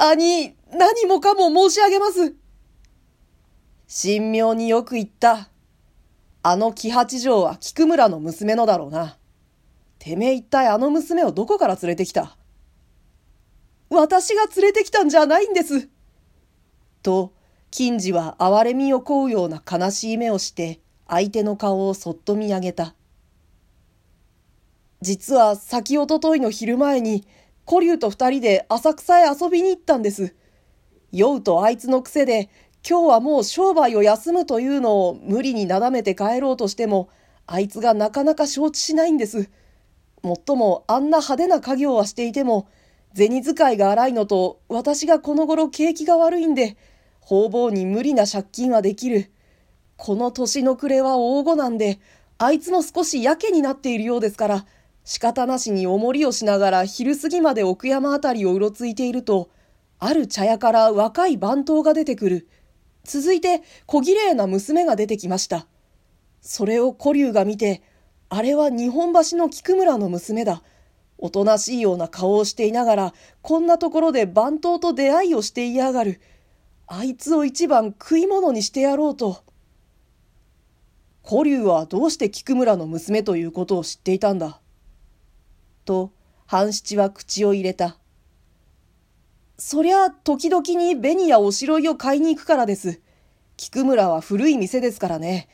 兄、何もかも申し上げます。神妙によく言った。あの木八条は菊村の娘のだろうな。てめえ一体あの娘をどこから連れてきた？私が連れてきたんじゃないんです。と、金次は哀れみをこうような悲しい目をして、相手の顔をそっと見上げた。実は先おとといの昼前に、古竜と二人で浅草へ遊びに行ったんです。酔うとあいつの癖で、今日はもう商売を休むというのを無理になだめて帰ろうとしても、あいつがなかなか承知しないんです。もっともあんな派手な家業はしていても、銭使いが荒いのと、私がこの頃景気が悪いんで、方々に無理な借金はできる。この年の暮れは大子なんで、あいつも少しやけになっているようですから、仕方なしにおもりをしながら昼過ぎまで奥山あたりをうろついていると、ある茶屋から若い番頭が出てくる。続いて小綺麗な娘が出てきました。それを古竜が見て、あれは日本橋の菊村の娘だ。おとなしいような顔をしていながら、こんなところで番頭と出会いをしていやがる。あいつを一番食い物にしてやろうと。古竜はどうして菊村の娘ということを知っていたんだ？と、半七は口を入れた。そりゃ、時々に紅やおしろいを買いに行くからです。菊村は古い店ですからね。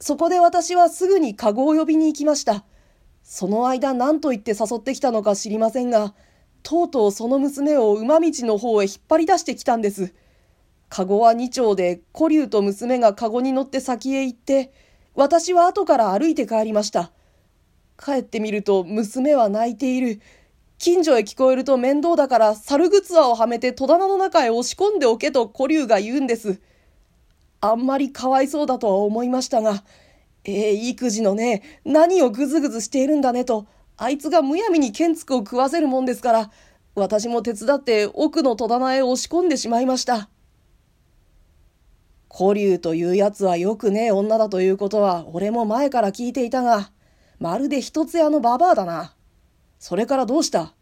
そこで私はすぐに籠を呼びに行きました。その間何と言って誘ってきたのか知りませんが、とうとうその娘を馬道の方へ引っ張り出してきたんです。籠は二丁で、古竜と娘が籠に乗って先へ行って、私は後から歩いて帰りました。帰ってみると娘は泣いている。近所へ聞こえると面倒だから猿靴輪をはめて戸棚の中へ押し込んでおけと古竜が言うんです。あんまりかわいそうだとは思いましたが、ええー、育児のね、何をぐずぐずしているんだねと、あいつがむやみに剣つくを食わせるもんですから、私も手伝って奥の戸棚へ押し込んでしまいました。古竜というやつはよくねえ女だということは俺も前から聞いていたが、まるで一つ屋のババアだな。それからどうした？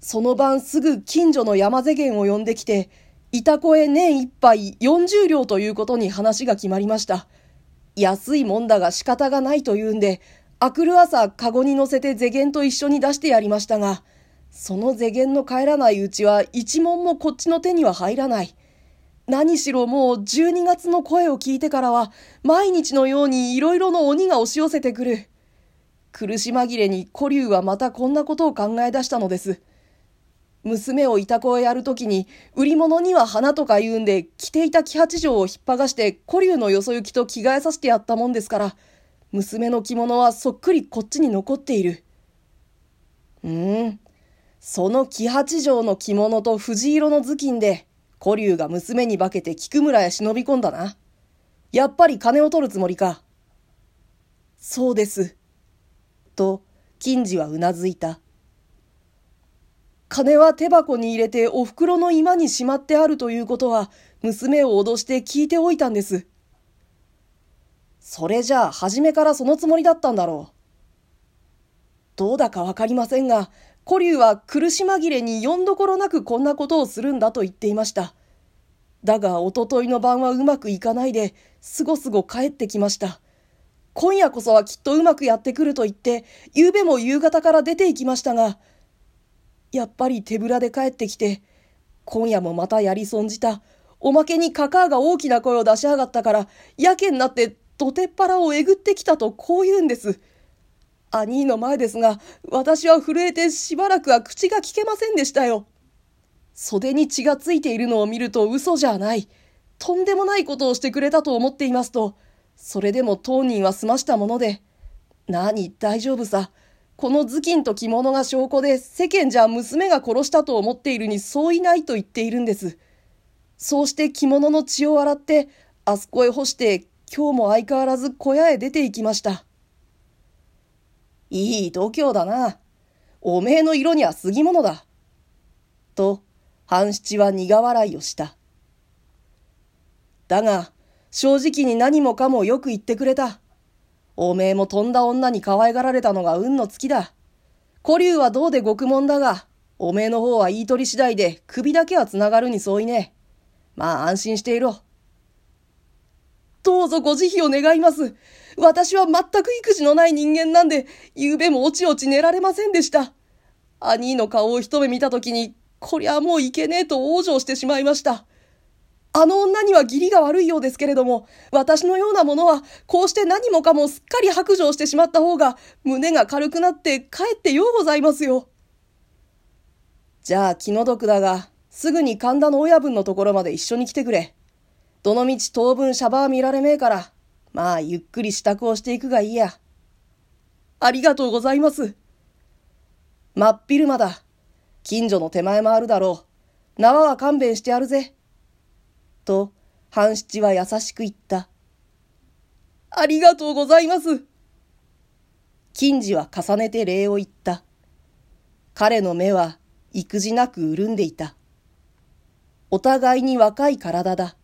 その晩すぐ近所の山瀬源を呼んできて、いたこへ年一杯40両ということに話が決まりました。安いもんだが仕方がないと言うんで、あくる朝、かごに乗せて税源と一緒に出してやりましたが、その税源の帰らないうちは一文もこっちの手には入らない。何しろもう12月の声を聞いてからは、毎日のようにいろいろの鬼が押し寄せてくる。苦し紛れに古竜はまたこんなことを考え出したのです。娘をいたこへやるときに、売り物には花とか言うんで、着ていた木八条を引っ剥がして、古竜のよそ行きと着替えさせてやったもんですから、娘の着物はそっくりこっちに残っている。うーん。その木八条の着物と藤色の頭巾で、古竜が娘に化けて菊村へ忍び込んだな。やっぱり金を取るつもりか。そうです。と、金次はうなずいた。金は手箱に入れてお袋の居間にしまってあるということは、娘を脅して聞いておいたんです。それじゃあ、初めからそのつもりだったんだろう。どうだかわかりませんが、古竜は苦し紛れに読んどころなくこんなことをするんだと言っていました。だが、おとといの晩はうまくいかないで、すごすご帰ってきました。今夜こそはきっとうまくやってくると言って、夕べも夕方から出て行きましたが、やっぱり手ぶらで帰ってきて、今夜もまたやり損じた。おまけにカカアが大きな声を出しやがったから、やけになって土手っ腹をえぐってきたとこう言うんです。兄の前ですが、私は震えてしばらくは口が聞けませんでしたよ。袖に血がついているのを見ると嘘じゃない。とんでもないことをしてくれたと思っていますと、それでも当人は済ましたもので、何、大丈夫さ。この頭巾と着物が証拠で世間じゃ娘が殺したと思っているにそういないと言っているんです。そうして着物の血を洗って、あそこへ干して、今日も相変わらず小屋へ出て行きました。いい度胸だな。おめえの色には過ぎ物だ。と、半七は苦笑いをした。だが、正直に何もかもよく言ってくれた。おめえも飛んだ女に可愛がられたのが運の尽きだ。古竜はどうで獄門だが、おめえの方は言い取り次第で首だけは繋がるに相違ね。まあ安心していろ。どうぞご慈悲を願います。私は全く育児のない人間なんで、昨べもおちおち寝られませんでした。兄の顔を一目見たときに、こりゃもういけねえと往生してしまいました。あの女には義理が悪いようですけれども、私のようなものは、こうして何もかもすっかり白状してしまった方が、胸が軽くなって帰ってようございますよ。じゃあ気の毒だが、すぐに神田の親分のところまで一緒に来てくれ。どのみち当分シャバは見られめえから、まあゆっくり支度をしていくがいいや。ありがとうございます。真っ昼間だ。近所の手前もあるだろう。縄は勘弁してやるぜ。と、半七は優しく言った。ありがとうございます。金次は重ねて礼を言った。彼の目は育児なく潤んでいた。お互いに若い体だ。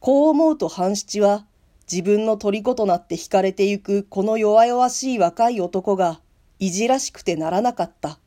こう思うと半七は自分の虜となって惹かれてゆくこの弱々しい若い男がいじらしくてならなかった。